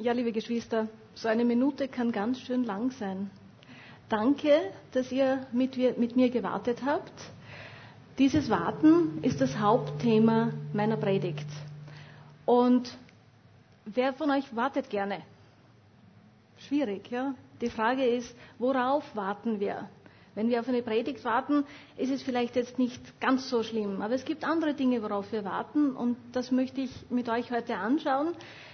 Ja, liebe Geschwister, so eine Minute kann ganz schön lang sein. Danke, dass ihr mit, mit, mir gewartet habt. Dieses Warten ist das Hauptthema meiner Predigt. Und wer von euch wartet gerne? Schwierig, ja? Die Frage ist, worauf warten wir? Wenn wir auf eine Predigt warten, ist es vielleicht jetzt nicht ganz so schlimm. Aber es gibt andere Dinge, worauf wir warten. Und das möchte ich mit euch heute anschauen.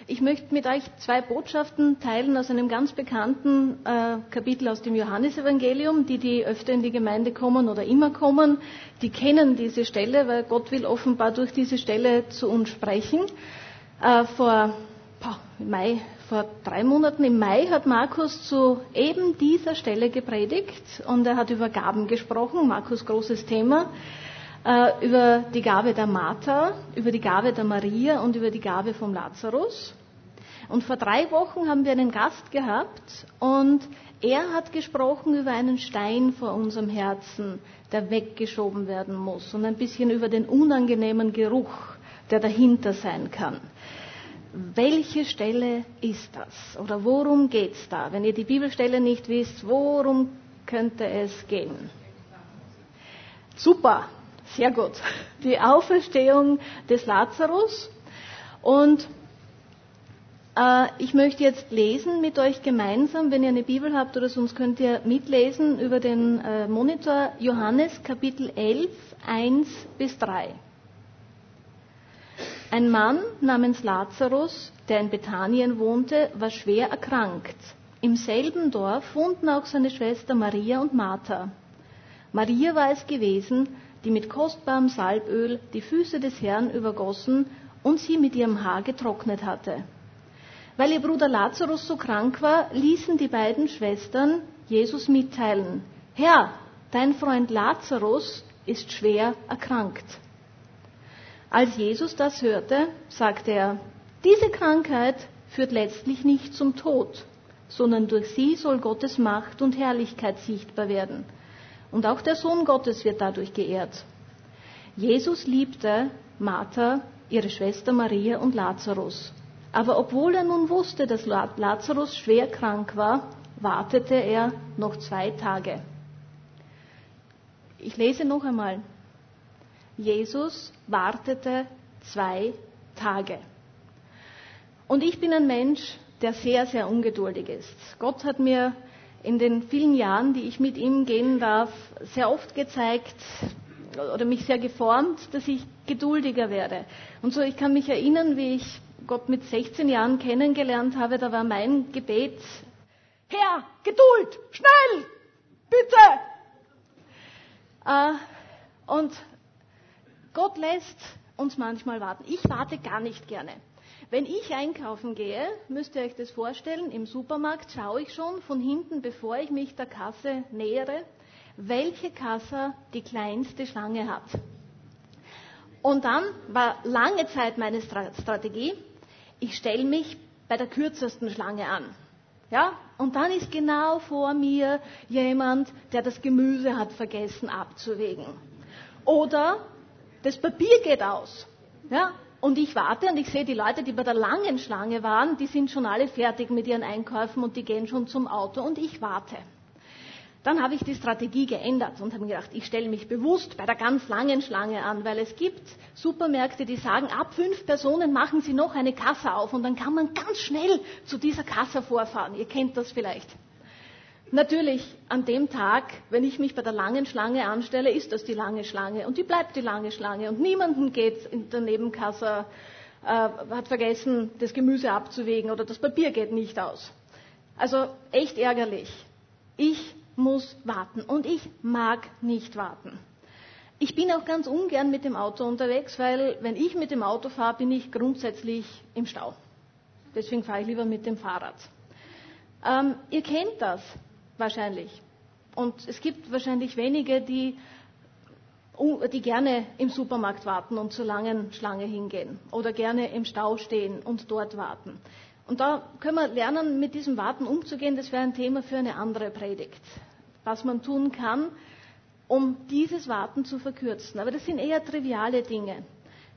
Ich möchte mit euch zwei Botschaften teilen aus einem ganz bekannten äh, Kapitel aus dem Johannesevangelium. Die, die öfter in die Gemeinde kommen oder immer kommen, die kennen diese Stelle, weil Gott will offenbar durch diese Stelle zu uns sprechen. Äh, vor Mai vor drei Monaten im Mai hat Markus zu eben dieser Stelle gepredigt und er hat über Gaben gesprochen, Markus großes Thema, äh, über die Gabe der Martha, über die Gabe der Maria und über die Gabe vom Lazarus. Und vor drei Wochen haben wir einen Gast gehabt und er hat gesprochen über einen Stein vor unserem Herzen, der weggeschoben werden muss und ein bisschen über den unangenehmen Geruch, der dahinter sein kann welche Stelle ist das? Oder worum geht es da? Wenn ihr die Bibelstelle nicht wisst, worum könnte es gehen? Super, sehr gut. Die Auferstehung des Lazarus. Und äh, ich möchte jetzt lesen mit euch gemeinsam, wenn ihr eine Bibel habt oder sonst könnt ihr mitlesen über den äh, Monitor Johannes Kapitel 11, 1 bis 3. Ein Mann namens Lazarus, der in Bethanien wohnte, war schwer erkrankt. Im selben Dorf wohnten auch seine Schwester Maria und Martha. Maria war es gewesen, die mit kostbarem Salböl die Füße des Herrn übergossen und sie mit ihrem Haar getrocknet hatte. Weil ihr Bruder Lazarus so krank war, ließen die beiden Schwestern Jesus mitteilen, Herr, dein Freund Lazarus ist schwer erkrankt. Als Jesus das hörte, sagte er, diese Krankheit führt letztlich nicht zum Tod, sondern durch sie soll Gottes Macht und Herrlichkeit sichtbar werden. Und auch der Sohn Gottes wird dadurch geehrt. Jesus liebte Martha, ihre Schwester Maria und Lazarus. Aber obwohl er nun wusste, dass Lazarus schwer krank war, wartete er noch zwei Tage. Ich lese noch einmal. Jesus wartete zwei Tage. Und ich bin ein Mensch, der sehr, sehr ungeduldig ist. Gott hat mir in den vielen Jahren, die ich mit ihm gehen darf, sehr oft gezeigt oder mich sehr geformt, dass ich geduldiger werde. Und so, ich kann mich erinnern, wie ich Gott mit 16 Jahren kennengelernt habe, da war mein Gebet, Herr, Geduld, schnell, bitte. Äh, und Gott lässt uns manchmal warten. Ich warte gar nicht gerne. Wenn ich einkaufen gehe, müsst ihr euch das vorstellen, im Supermarkt schaue ich schon von hinten, bevor ich mich der Kasse nähere, welche Kasse die kleinste Schlange hat. Und dann war lange Zeit meine Strategie, ich stelle mich bei der kürzesten Schlange an. Ja? Und dann ist genau vor mir jemand, der das Gemüse hat vergessen abzuwägen. Oder das Papier geht aus. Ja? Und ich warte und ich sehe die Leute, die bei der langen Schlange waren, die sind schon alle fertig mit ihren Einkäufen und die gehen schon zum Auto und ich warte. Dann habe ich die Strategie geändert und habe gedacht, ich stelle mich bewusst bei der ganz langen Schlange an, weil es gibt Supermärkte, die sagen, ab fünf Personen machen sie noch eine Kasse auf und dann kann man ganz schnell zu dieser Kasse vorfahren. Ihr kennt das vielleicht. Natürlich, an dem Tag, wenn ich mich bei der langen Schlange anstelle, ist das die lange Schlange und die bleibt die lange Schlange und niemanden geht in der Nebenkasse, äh, hat vergessen, das Gemüse abzuwägen oder das Papier geht nicht aus. Also echt ärgerlich. Ich muss warten und ich mag nicht warten. Ich bin auch ganz ungern mit dem Auto unterwegs, weil wenn ich mit dem Auto fahre, bin ich grundsätzlich im Stau. Deswegen fahre ich lieber mit dem Fahrrad. Ähm, ihr kennt das wahrscheinlich. Und es gibt wahrscheinlich wenige, die, die gerne im Supermarkt warten und zur langen Schlange hingehen oder gerne im Stau stehen und dort warten. Und da können wir lernen, mit diesem Warten umzugehen. Das wäre ein Thema für eine andere Predigt. Was man tun kann, um dieses Warten zu verkürzen. Aber das sind eher triviale Dinge.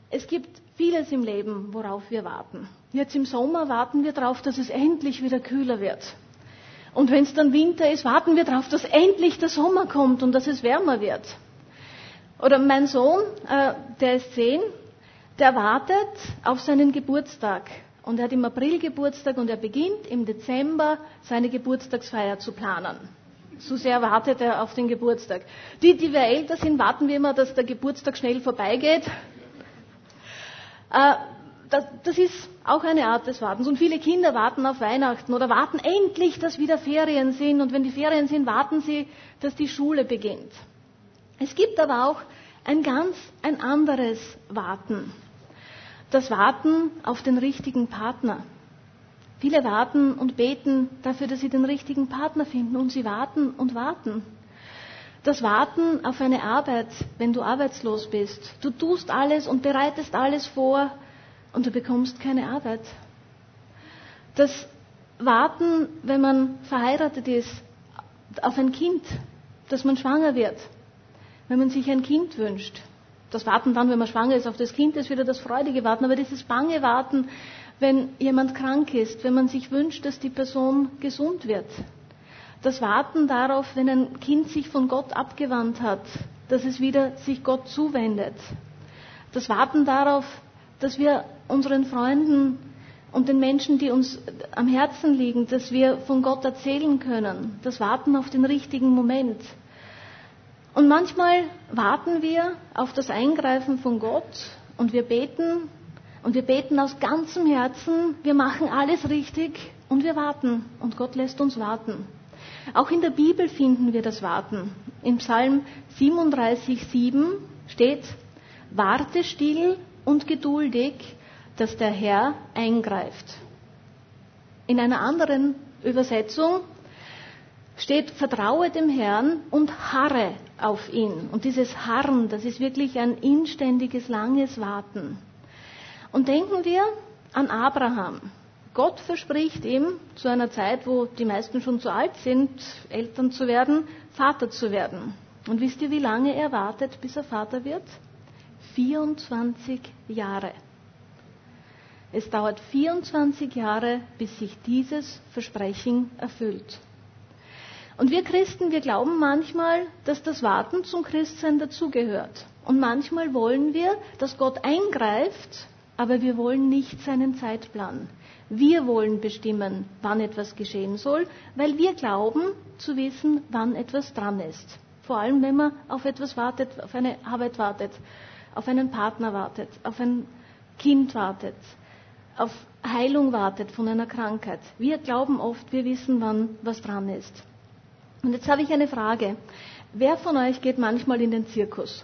Es gibt vieles im Leben, worauf wir warten. Jetzt im Sommer warten wir darauf, dass es endlich wieder kühler wird. Und wenn es dann Winter ist, warten wir darauf, dass endlich der Sommer kommt und dass es wärmer wird. Oder mein Sohn, äh, der ist zehn, der wartet auf seinen Geburtstag. Und er hat im April Geburtstag und er beginnt im Dezember seine Geburtstagsfeier zu planen. So sehr wartet er auf den Geburtstag. Die, die wir älter sind, warten wir immer, dass der Geburtstag schnell vorbeigeht. Äh, das ist auch eine Art des Wartens. Und viele Kinder warten auf Weihnachten oder warten endlich, dass wieder Ferien sind. Und wenn die Ferien sind, warten sie, dass die Schule beginnt. Es gibt aber auch ein ganz ein anderes Warten das Warten auf den richtigen Partner. Viele warten und beten dafür, dass sie den richtigen Partner finden und sie warten und warten. Das Warten auf eine Arbeit, wenn du arbeitslos bist. Du tust alles und bereitest alles vor und du bekommst keine Arbeit. Das Warten, wenn man verheiratet ist, auf ein Kind, dass man schwanger wird, wenn man sich ein Kind wünscht, das Warten dann, wenn man schwanger ist, auf das Kind ist wieder das freudige Warten. Aber dieses bange Warten, wenn jemand krank ist, wenn man sich wünscht, dass die Person gesund wird. Das Warten darauf, wenn ein Kind sich von Gott abgewandt hat, dass es wieder sich Gott zuwendet. Das Warten darauf, dass wir unseren Freunden und den Menschen, die uns am Herzen liegen, dass wir von Gott erzählen können. Das Warten auf den richtigen Moment. Und manchmal warten wir auf das Eingreifen von Gott und wir beten und wir beten aus ganzem Herzen, wir machen alles richtig und wir warten und Gott lässt uns warten. Auch in der Bibel finden wir das Warten. Im Psalm 37,7 steht, warte still und geduldig, dass der Herr eingreift. In einer anderen Übersetzung steht, vertraue dem Herrn und harre auf ihn. Und dieses Harren, das ist wirklich ein inständiges, langes Warten. Und denken wir an Abraham. Gott verspricht ihm zu einer Zeit, wo die meisten schon zu alt sind, Eltern zu werden, Vater zu werden. Und wisst ihr, wie lange er wartet, bis er Vater wird? 24 Jahre. Es dauert 24 Jahre, bis sich dieses Versprechen erfüllt. Und wir Christen, wir glauben manchmal, dass das Warten zum Christsein dazugehört. Und manchmal wollen wir, dass Gott eingreift, aber wir wollen nicht seinen Zeitplan. Wir wollen bestimmen, wann etwas geschehen soll, weil wir glauben zu wissen, wann etwas dran ist. Vor allem, wenn man auf etwas wartet, auf eine Arbeit wartet, auf einen Partner wartet, auf ein Kind wartet, auf Heilung wartet von einer Krankheit. Wir glauben oft, wir wissen, wann was dran ist. Und jetzt habe ich eine Frage. Wer von euch geht manchmal in den Zirkus?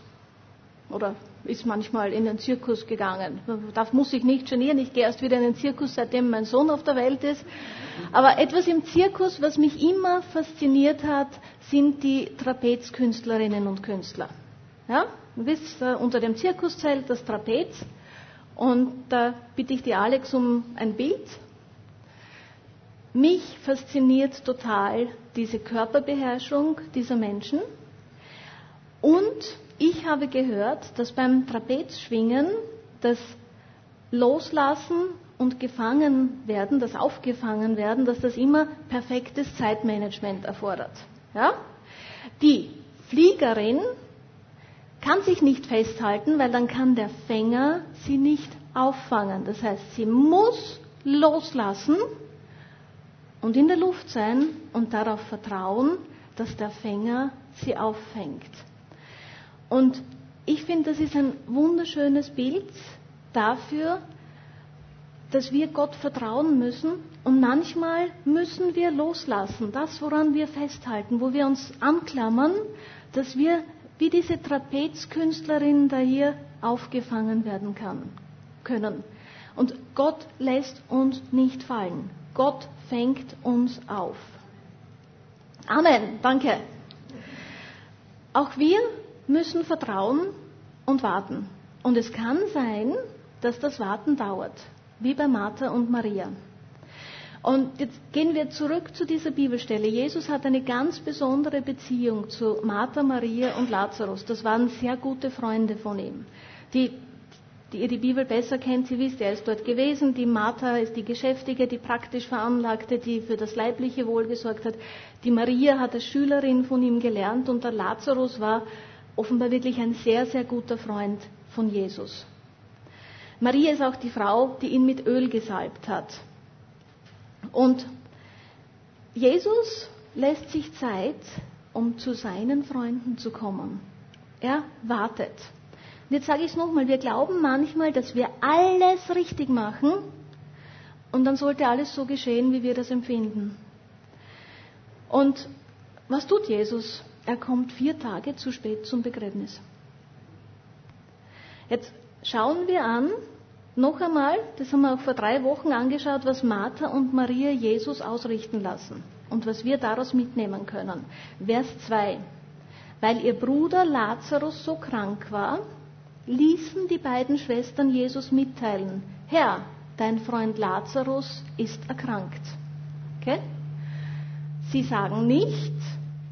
Oder ist manchmal in den Zirkus gegangen? Da muss ich nicht genieren. Ich gehe erst wieder in den Zirkus, seitdem mein Sohn auf der Welt ist. Aber etwas im Zirkus, was mich immer fasziniert hat, sind die Trapezkünstlerinnen und Künstler. Ja? Du wisst, unter dem Zirkuszelt das Trapez. Und da bitte ich die Alex um ein Bild. Mich fasziniert total diese Körperbeherrschung dieser Menschen. Und ich habe gehört, dass beim Trapezschwingen das Loslassen und gefangen werden, das Aufgefangen werden, dass das immer perfektes Zeitmanagement erfordert. Ja? Die Fliegerin kann sich nicht festhalten, weil dann kann der Fänger sie nicht auffangen. Das heißt, sie muss loslassen und in der Luft sein und darauf vertrauen, dass der Fänger sie auffängt. Und ich finde, das ist ein wunderschönes Bild dafür, dass wir Gott vertrauen müssen und manchmal müssen wir loslassen, das, woran wir festhalten, wo wir uns anklammern, dass wir wie diese Trapezkünstlerin da hier aufgefangen werden kann, können. Und Gott lässt uns nicht fallen. Gott fängt uns auf. Amen. Danke. Auch wir müssen vertrauen und warten. Und es kann sein, dass das Warten dauert, wie bei Martha und Maria. Und jetzt gehen wir zurück zu dieser Bibelstelle. Jesus hat eine ganz besondere Beziehung zu Martha, Maria und Lazarus. Das waren sehr gute Freunde von ihm. Die die ihr die Bibel besser kennt, sie wisst, er ist dort gewesen. Die Martha ist die Geschäftige, die praktisch veranlagte, die für das leibliche Wohl gesorgt hat. Die Maria hat als Schülerin von ihm gelernt und der Lazarus war offenbar wirklich ein sehr, sehr guter Freund von Jesus. Maria ist auch die Frau, die ihn mit Öl gesalbt hat. Und Jesus lässt sich Zeit, um zu seinen Freunden zu kommen. Er wartet. Und jetzt sage ich es nochmal, wir glauben manchmal, dass wir alles richtig machen und dann sollte alles so geschehen, wie wir das empfinden. Und was tut Jesus? Er kommt vier Tage zu spät zum Begräbnis. Jetzt schauen wir an, noch einmal, das haben wir auch vor drei Wochen angeschaut, was Martha und Maria Jesus ausrichten lassen und was wir daraus mitnehmen können. Vers 2. Weil ihr Bruder Lazarus so krank war, ließen die beiden Schwestern Jesus mitteilen, Herr, dein Freund Lazarus ist erkrankt. Okay? Sie sagen nicht,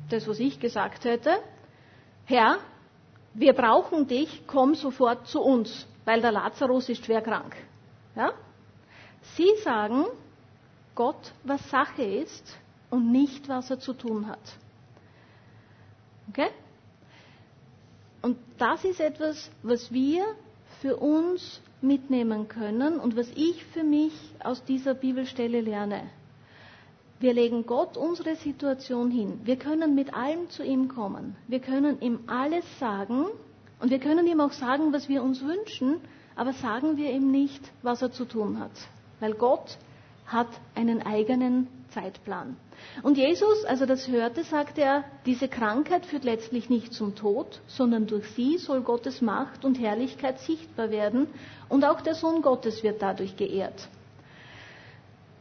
das was ich gesagt hätte, Herr, wir brauchen dich, komm sofort zu uns, weil der Lazarus ist schwer krank. Ja? Sie sagen Gott, was Sache ist und nicht, was er zu tun hat. Okay? Und das ist etwas, was wir für uns mitnehmen können und was ich für mich aus dieser Bibelstelle lerne. Wir legen Gott unsere Situation hin. Wir können mit allem zu ihm kommen. Wir können ihm alles sagen und wir können ihm auch sagen, was wir uns wünschen, aber sagen wir ihm nicht, was er zu tun hat. Weil Gott hat einen eigenen Zeitplan. Und Jesus, als er das hörte, sagte er, diese Krankheit führt letztlich nicht zum Tod, sondern durch sie soll Gottes Macht und Herrlichkeit sichtbar werden und auch der Sohn Gottes wird dadurch geehrt.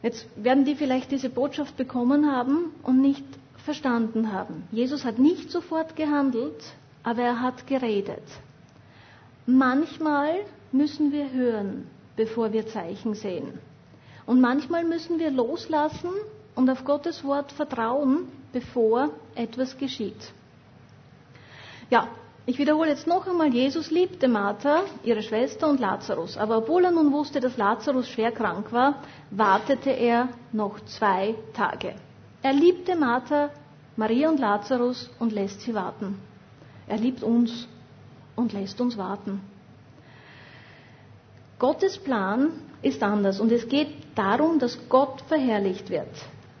Jetzt werden die vielleicht diese Botschaft bekommen haben und nicht verstanden haben. Jesus hat nicht sofort gehandelt, aber er hat geredet. Manchmal müssen wir hören, bevor wir Zeichen sehen. Und manchmal müssen wir loslassen und auf Gottes Wort vertrauen, bevor etwas geschieht. Ja, ich wiederhole jetzt noch einmal, Jesus liebte Martha, ihre Schwester und Lazarus. Aber obwohl er nun wusste, dass Lazarus schwer krank war, wartete er noch zwei Tage. Er liebte Martha, Maria und Lazarus und lässt sie warten. Er liebt uns und lässt uns warten. Gottes Plan ist anders und es geht darum, dass Gott verherrlicht wird.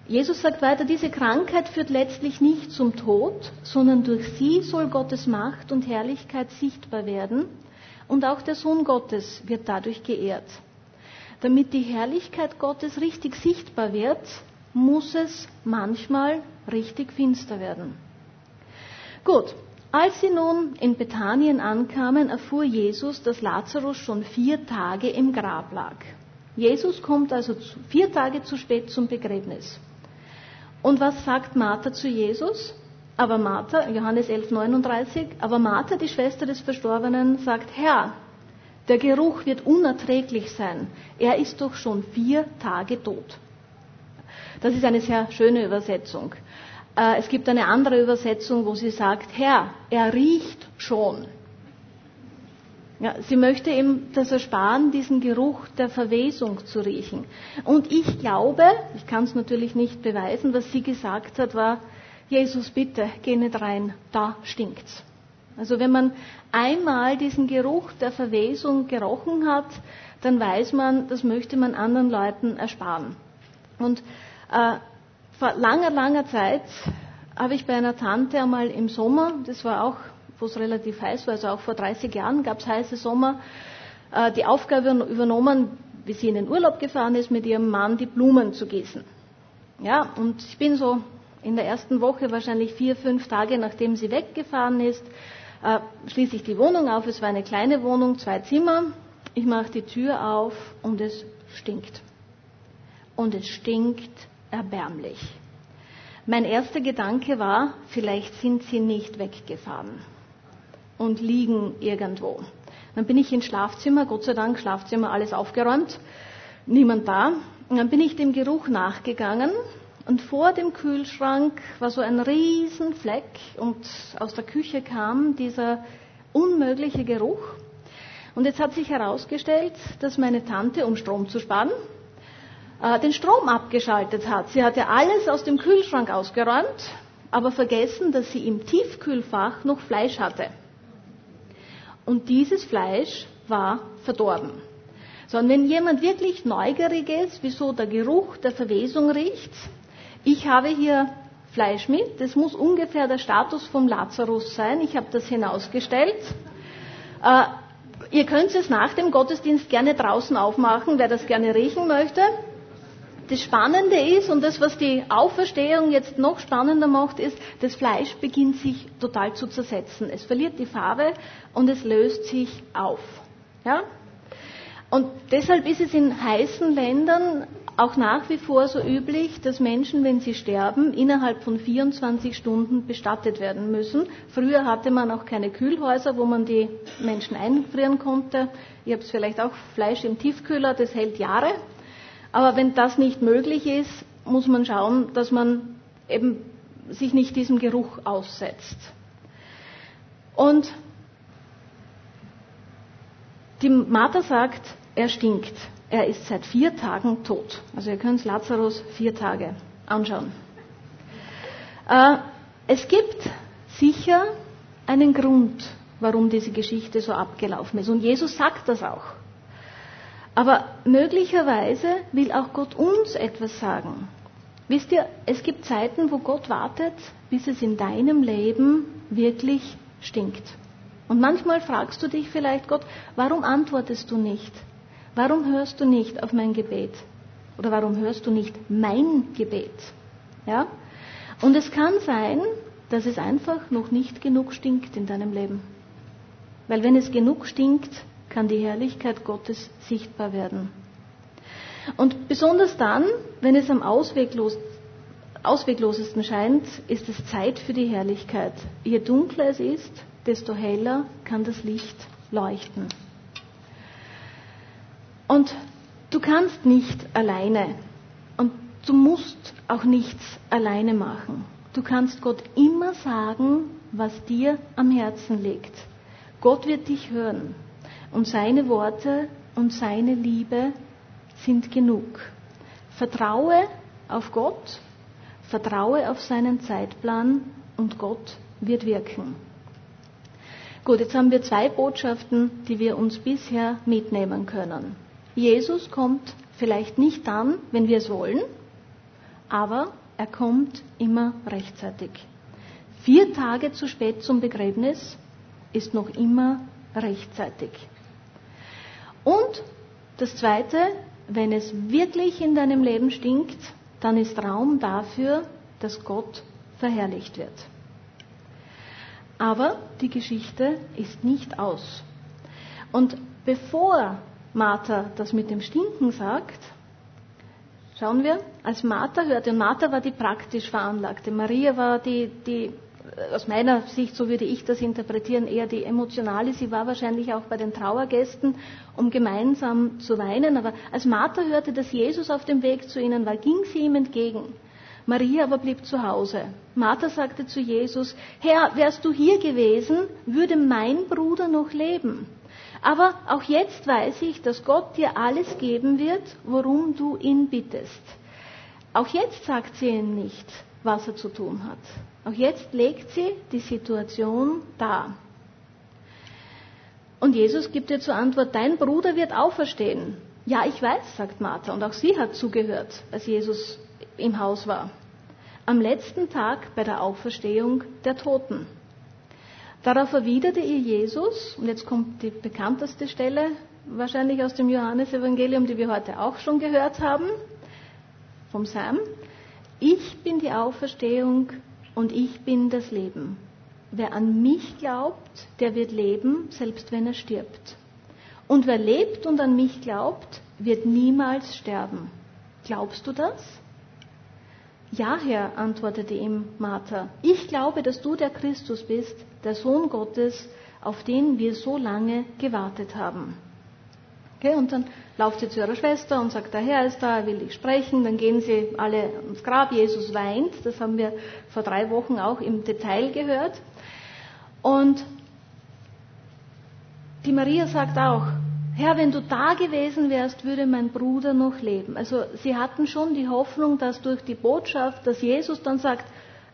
Jesus sagt weiter, diese Krankheit führt letztlich nicht zum Tod, sondern durch sie soll Gottes Macht und Herrlichkeit sichtbar werden und auch der Sohn Gottes wird dadurch geehrt. Damit die Herrlichkeit Gottes richtig sichtbar wird, muss es manchmal richtig finster werden. Gut, als sie nun in Bethanien ankamen, erfuhr Jesus, dass Lazarus schon vier Tage im Grab lag. Jesus kommt also vier Tage zu spät zum Begräbnis. Und was sagt Martha zu Jesus? Aber Martha, Johannes 11, 39, aber Martha, die Schwester des Verstorbenen, sagt, Herr, der Geruch wird unerträglich sein. Er ist doch schon vier Tage tot. Das ist eine sehr schöne Übersetzung. Äh, es gibt eine andere Übersetzung, wo sie sagt, Herr, er riecht schon. Ja, sie möchte ihm das ersparen, diesen Geruch der Verwesung zu riechen. Und ich glaube, ich kann es natürlich nicht beweisen, was sie gesagt hat, war, Jesus, bitte, geh nicht rein, da stinkt's. Also wenn man einmal diesen Geruch der Verwesung gerochen hat, dann weiß man, das möchte man anderen Leuten ersparen. Und äh, vor langer, langer Zeit habe ich bei einer Tante einmal im Sommer, das war auch wo es relativ heiß war, also auch vor 30 Jahren gab es heiße Sommer, äh, die Aufgabe übernommen, wie sie in den Urlaub gefahren ist, mit ihrem Mann die Blumen zu gießen. Ja, und ich bin so in der ersten Woche, wahrscheinlich vier, fünf Tage nachdem sie weggefahren ist, äh, schließe ich die Wohnung auf. Es war eine kleine Wohnung, zwei Zimmer. Ich mache die Tür auf und es stinkt. Und es stinkt erbärmlich. Mein erster Gedanke war, vielleicht sind sie nicht weggefahren und liegen irgendwo. Dann bin ich ins Schlafzimmer, Gott sei Dank, Schlafzimmer alles aufgeräumt, niemand da. Und dann bin ich dem Geruch nachgegangen und vor dem Kühlschrank war so ein riesen Fleck und aus der Küche kam dieser unmögliche Geruch. Und jetzt hat sich herausgestellt, dass meine Tante, um Strom zu sparen, äh, den Strom abgeschaltet hat. Sie hatte alles aus dem Kühlschrank ausgeräumt, aber vergessen, dass sie im Tiefkühlfach noch Fleisch hatte. Und dieses Fleisch war verdorben. Sondern wenn jemand wirklich neugierig ist, wieso der Geruch der Verwesung riecht, ich habe hier Fleisch mit, das muss ungefähr der Status vom Lazarus sein, ich habe das hinausgestellt. Äh, ihr könnt es nach dem Gottesdienst gerne draußen aufmachen, wer das gerne riechen möchte. Das Spannende ist, und das, was die Auferstehung jetzt noch spannender macht, ist, das Fleisch beginnt sich total zu zersetzen. Es verliert die Farbe und es löst sich auf. Ja? Und deshalb ist es in heißen Ländern auch nach wie vor so üblich, dass Menschen, wenn sie sterben, innerhalb von 24 Stunden bestattet werden müssen. Früher hatte man auch keine Kühlhäuser, wo man die Menschen einfrieren konnte. Ihr habt vielleicht auch Fleisch im Tiefkühler, das hält Jahre. Aber wenn das nicht möglich ist, muss man schauen, dass man eben sich nicht diesem Geruch aussetzt. Und die Martha sagt, er stinkt. Er ist seit vier Tagen tot. Also ihr könnt Lazarus vier Tage anschauen. Äh, es gibt sicher einen Grund, warum diese Geschichte so abgelaufen ist. Und Jesus sagt das auch. Aber möglicherweise will auch Gott uns etwas sagen. Wisst ihr, es gibt Zeiten, wo Gott wartet, bis es in deinem Leben wirklich stinkt. Und manchmal fragst du dich vielleicht, Gott, warum antwortest du nicht? Warum hörst du nicht auf mein Gebet? Oder warum hörst du nicht mein Gebet? Ja? Und es kann sein, dass es einfach noch nicht genug stinkt in deinem Leben. Weil wenn es genug stinkt, kann die Herrlichkeit Gottes sichtbar werden. Und besonders dann, wenn es am ausweglos, ausweglosesten scheint, ist es Zeit für die Herrlichkeit. Je dunkler es ist, desto heller kann das Licht leuchten. Und du kannst nicht alleine und du musst auch nichts alleine machen. Du kannst Gott immer sagen, was dir am Herzen liegt. Gott wird dich hören. Und seine Worte und seine Liebe sind genug. Vertraue auf Gott, vertraue auf seinen Zeitplan und Gott wird wirken. Gut, jetzt haben wir zwei Botschaften, die wir uns bisher mitnehmen können. Jesus kommt vielleicht nicht dann, wenn wir es wollen, aber er kommt immer rechtzeitig. Vier Tage zu spät zum Begräbnis ist noch immer rechtzeitig. Und das Zweite, wenn es wirklich in deinem Leben stinkt, dann ist Raum dafür, dass Gott verherrlicht wird. Aber die Geschichte ist nicht aus. Und bevor Martha das mit dem Stinken sagt, schauen wir, als Martha hörte, und Martha war die praktisch veranlagte, Maria war die, die aus meiner Sicht, so würde ich das interpretieren, eher die emotionale. Sie war wahrscheinlich auch bei den Trauergästen, um gemeinsam zu weinen. Aber als Martha hörte, dass Jesus auf dem Weg zu ihnen war, ging sie ihm entgegen. Maria aber blieb zu Hause. Martha sagte zu Jesus, Herr, wärst du hier gewesen, würde mein Bruder noch leben. Aber auch jetzt weiß ich, dass Gott dir alles geben wird, worum du ihn bittest. Auch jetzt sagt sie ihm nicht, was er zu tun hat. Auch jetzt legt sie die Situation dar. Und Jesus gibt ihr zur Antwort, dein Bruder wird auferstehen. Ja, ich weiß, sagt Martha, und auch sie hat zugehört, als Jesus im Haus war. Am letzten Tag bei der Auferstehung der Toten. Darauf erwiderte ihr Jesus, und jetzt kommt die bekannteste Stelle, wahrscheinlich aus dem Johannesevangelium, die wir heute auch schon gehört haben, vom Sam. Ich bin die Auferstehung und ich bin das Leben. Wer an mich glaubt, der wird leben, selbst wenn er stirbt. Und wer lebt und an mich glaubt, wird niemals sterben. Glaubst du das? Ja, Herr, antwortete ihm Martha. Ich glaube, dass du der Christus bist, der Sohn Gottes, auf den wir so lange gewartet haben. Okay, und dann lauft sie zu ihrer Schwester und sagt, der Herr ist da, er will dich sprechen. Dann gehen sie alle ins Grab, Jesus weint. Das haben wir vor drei Wochen auch im Detail gehört. Und die Maria sagt auch, Herr, wenn du da gewesen wärst, würde mein Bruder noch leben. Also sie hatten schon die Hoffnung, dass durch die Botschaft, dass Jesus dann sagt,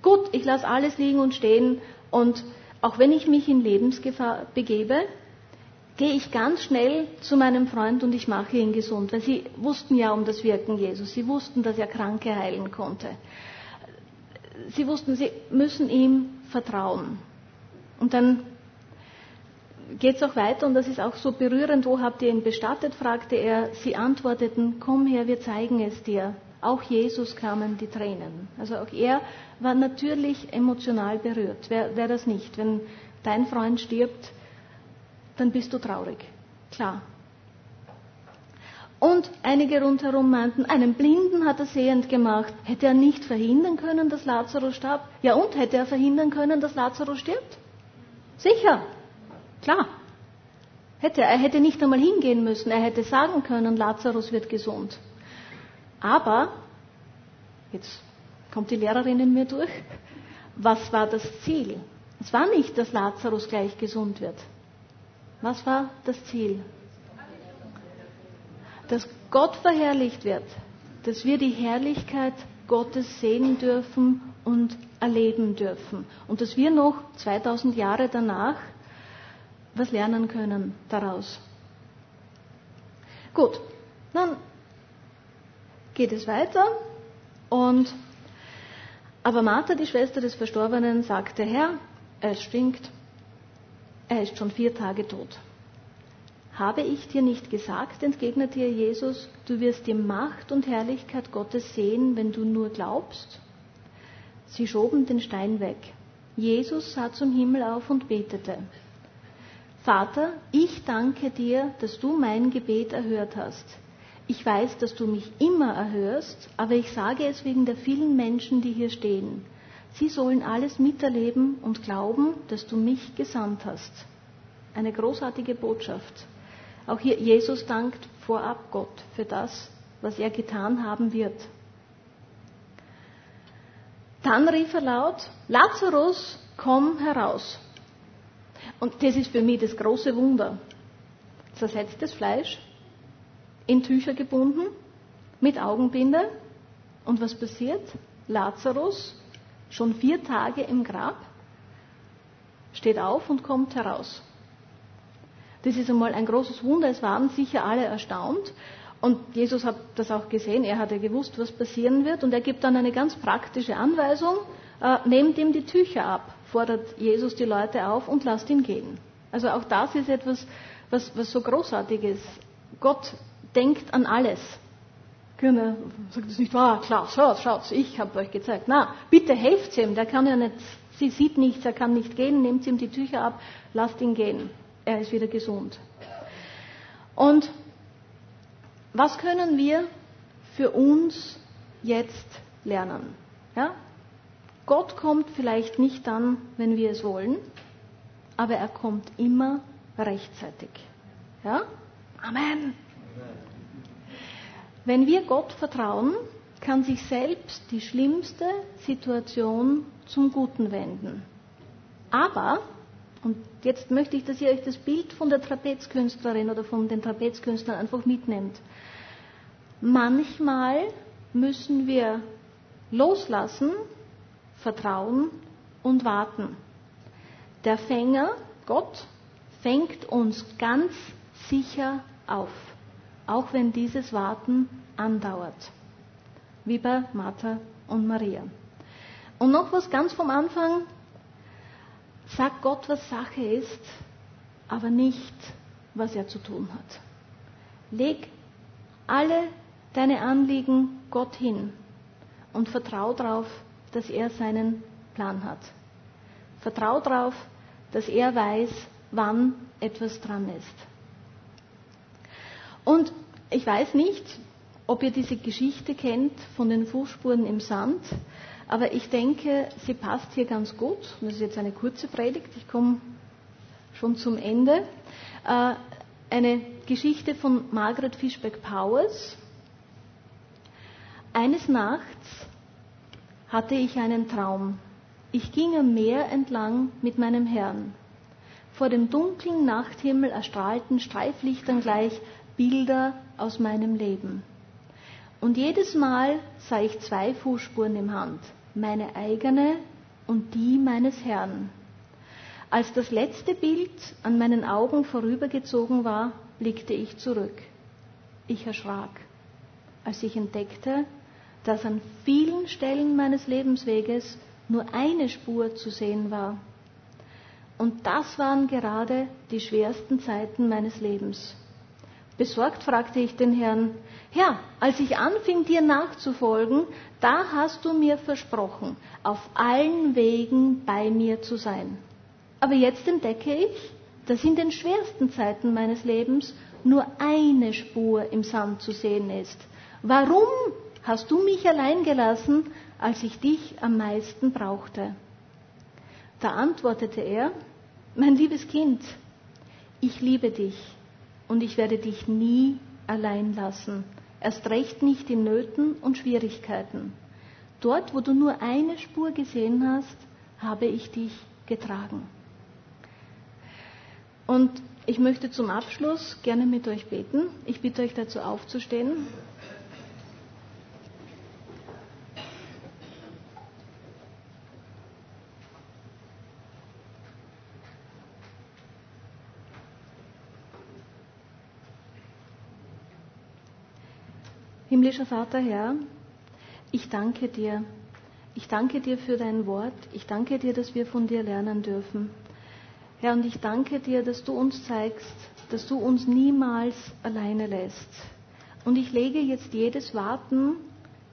gut, ich lasse alles liegen und stehen und auch wenn ich mich in Lebensgefahr begebe, gehe ich ganz schnell zu meinem Freund und ich mache ihn gesund. Weil sie wussten ja um das Wirken Jesus. Sie wussten, dass er Kranke heilen konnte. Sie wussten, sie müssen ihm vertrauen. Und dann geht es auch weiter und das ist auch so berührend. Wo habt ihr ihn bestattet? fragte er. Sie antworteten, komm her, wir zeigen es dir. Auch Jesus kamen die Tränen. Also auch er war natürlich emotional berührt. Wer, wer das nicht? Wenn dein Freund stirbt, dann bist du traurig. Klar. Und einige rundherum meinten, einen Blinden hat er sehend gemacht. Hätte er nicht verhindern können, dass Lazarus starb? Ja und, hätte er verhindern können, dass Lazarus stirbt? Sicher. Klar. Hätte er. Er hätte nicht einmal hingehen müssen. Er hätte sagen können, Lazarus wird gesund. Aber, jetzt kommt die Lehrerin in mir durch, was war das Ziel? Es war nicht, dass Lazarus gleich gesund wird. Was war das Ziel? Dass Gott verherrlicht wird, dass wir die Herrlichkeit Gottes sehen dürfen und erleben dürfen und dass wir noch 2000 Jahre danach was lernen können daraus. Gut, dann geht es weiter und aber Martha, die Schwester des Verstorbenen, sagte, Herr, es stinkt, er ist schon vier Tage tot. Habe ich dir nicht gesagt, entgegnete ihr Jesus, du wirst die Macht und Herrlichkeit Gottes sehen, wenn du nur glaubst? Sie schoben den Stein weg. Jesus sah zum Himmel auf und betete. Vater, ich danke dir, dass du mein Gebet erhört hast. Ich weiß, dass du mich immer erhörst, aber ich sage es wegen der vielen Menschen, die hier stehen. Sie sollen alles miterleben und glauben, dass du mich gesandt hast. Eine großartige Botschaft. Auch hier Jesus dankt vorab Gott für das, was er getan haben wird. Dann rief er laut, Lazarus, komm heraus. Und das ist für mich das große Wunder. Zersetztes Fleisch, in Tücher gebunden, mit Augenbinde. Und was passiert? Lazarus schon vier Tage im Grab, steht auf und kommt heraus. Das ist einmal ein großes Wunder. Es waren sicher alle erstaunt. Und Jesus hat das auch gesehen. Er hatte gewusst, was passieren wird. Und er gibt dann eine ganz praktische Anweisung. Äh, nehmt ihm die Tücher ab, fordert Jesus die Leute auf und lasst ihn gehen. Also auch das ist etwas, was, was so großartig ist. Gott denkt an alles. Genau, sagt es nicht wahr, klar, schaut, schaut, ich habe euch gezeigt. Na, bitte helft ihm, der kann ja nicht, sie sieht nichts, er kann nicht gehen, nehmt ihm die Tücher ab, lasst ihn gehen. Er ist wieder gesund. Und was können wir für uns jetzt lernen? Ja? Gott kommt vielleicht nicht dann, wenn wir es wollen, aber er kommt immer rechtzeitig. Ja? Amen. Wenn wir Gott vertrauen, kann sich selbst die schlimmste Situation zum Guten wenden. Aber, und jetzt möchte ich, dass ihr euch das Bild von der Trapezkünstlerin oder von den Trapezkünstlern einfach mitnehmt. Manchmal müssen wir loslassen, vertrauen und warten. Der Fänger, Gott, fängt uns ganz sicher auf auch wenn dieses Warten andauert, wie bei Martha und Maria. Und noch was ganz vom Anfang, sag Gott, was Sache ist, aber nicht, was er zu tun hat. Leg alle deine Anliegen Gott hin und vertrau darauf, dass er seinen Plan hat. Vertrau darauf, dass er weiß, wann etwas dran ist. Und ich weiß nicht, ob ihr diese Geschichte kennt von den Fußspuren im Sand, aber ich denke, sie passt hier ganz gut. Das ist jetzt eine kurze Predigt, ich komme schon zum Ende. Äh, eine Geschichte von Margaret Fishback Powers. Eines Nachts hatte ich einen Traum. Ich ging am Meer entlang mit meinem Herrn. vor dem dunklen Nachthimmel erstrahlten Streiflichtern gleich Bilder aus meinem Leben. Und jedes Mal sah ich zwei Fußspuren im Hand, meine eigene und die meines Herrn. Als das letzte Bild an meinen Augen vorübergezogen war, blickte ich zurück. Ich erschrak, als ich entdeckte, dass an vielen Stellen meines Lebensweges nur eine Spur zu sehen war. Und das waren gerade die schwersten Zeiten meines Lebens. Besorgt fragte ich den Herrn, Herr, als ich anfing, dir nachzufolgen, da hast du mir versprochen, auf allen Wegen bei mir zu sein. Aber jetzt entdecke ich, dass in den schwersten Zeiten meines Lebens nur eine Spur im Sand zu sehen ist. Warum hast du mich allein gelassen, als ich dich am meisten brauchte? Da antwortete er, mein liebes Kind, ich liebe dich und ich werde dich nie allein lassen, erst recht nicht in Nöten und Schwierigkeiten. Dort, wo du nur eine Spur gesehen hast, habe ich dich getragen. Und ich möchte zum Abschluss gerne mit euch beten. Ich bitte euch dazu aufzustehen. Himmlischer Vater, Herr, ich danke dir. Ich danke dir für dein Wort. Ich danke dir, dass wir von dir lernen dürfen. Herr, und ich danke dir, dass du uns zeigst, dass du uns niemals alleine lässt. Und ich lege jetzt jedes Warten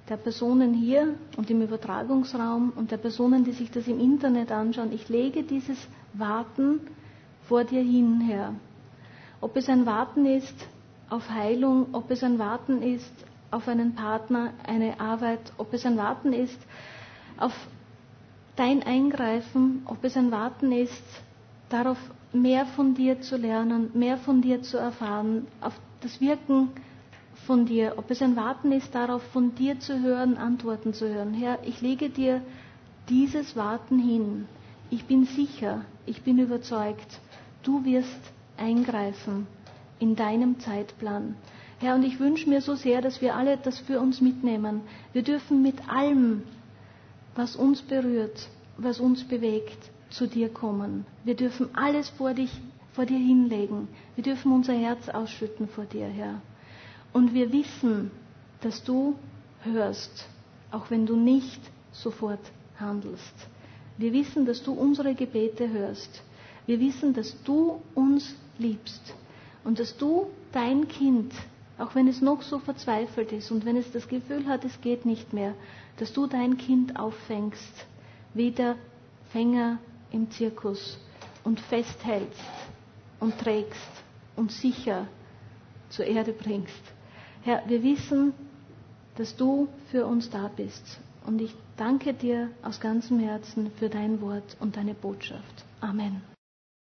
der Personen hier und im Übertragungsraum und der Personen, die sich das im Internet anschauen, ich lege dieses Warten vor dir hin, Herr. Ob es ein Warten ist auf Heilung, ob es ein Warten ist auf einen Partner, eine Arbeit, ob es ein Warten ist auf dein Eingreifen, ob es ein Warten ist darauf mehr von dir zu lernen, mehr von dir zu erfahren, auf das Wirken von dir, ob es ein Warten ist darauf, von dir zu hören, Antworten zu hören. Herr, ich lege dir dieses Warten hin. Ich bin sicher, ich bin überzeugt, du wirst eingreifen in deinem Zeitplan. Herr, und ich wünsche mir so sehr, dass wir alle das für uns mitnehmen. Wir dürfen mit allem, was uns berührt, was uns bewegt, zu dir kommen. Wir dürfen alles vor, dich, vor dir hinlegen. Wir dürfen unser Herz ausschütten vor dir, Herr. Und wir wissen, dass du hörst, auch wenn du nicht sofort handelst. Wir wissen, dass du unsere Gebete hörst. Wir wissen, dass du uns liebst und dass du dein Kind, auch wenn es noch so verzweifelt ist und wenn es das Gefühl hat, es geht nicht mehr, dass du dein Kind auffängst, wie der Fänger im Zirkus und festhältst und trägst und sicher zur Erde bringst. Herr, wir wissen, dass du für uns da bist. Und ich danke dir aus ganzem Herzen für dein Wort und deine Botschaft. Amen.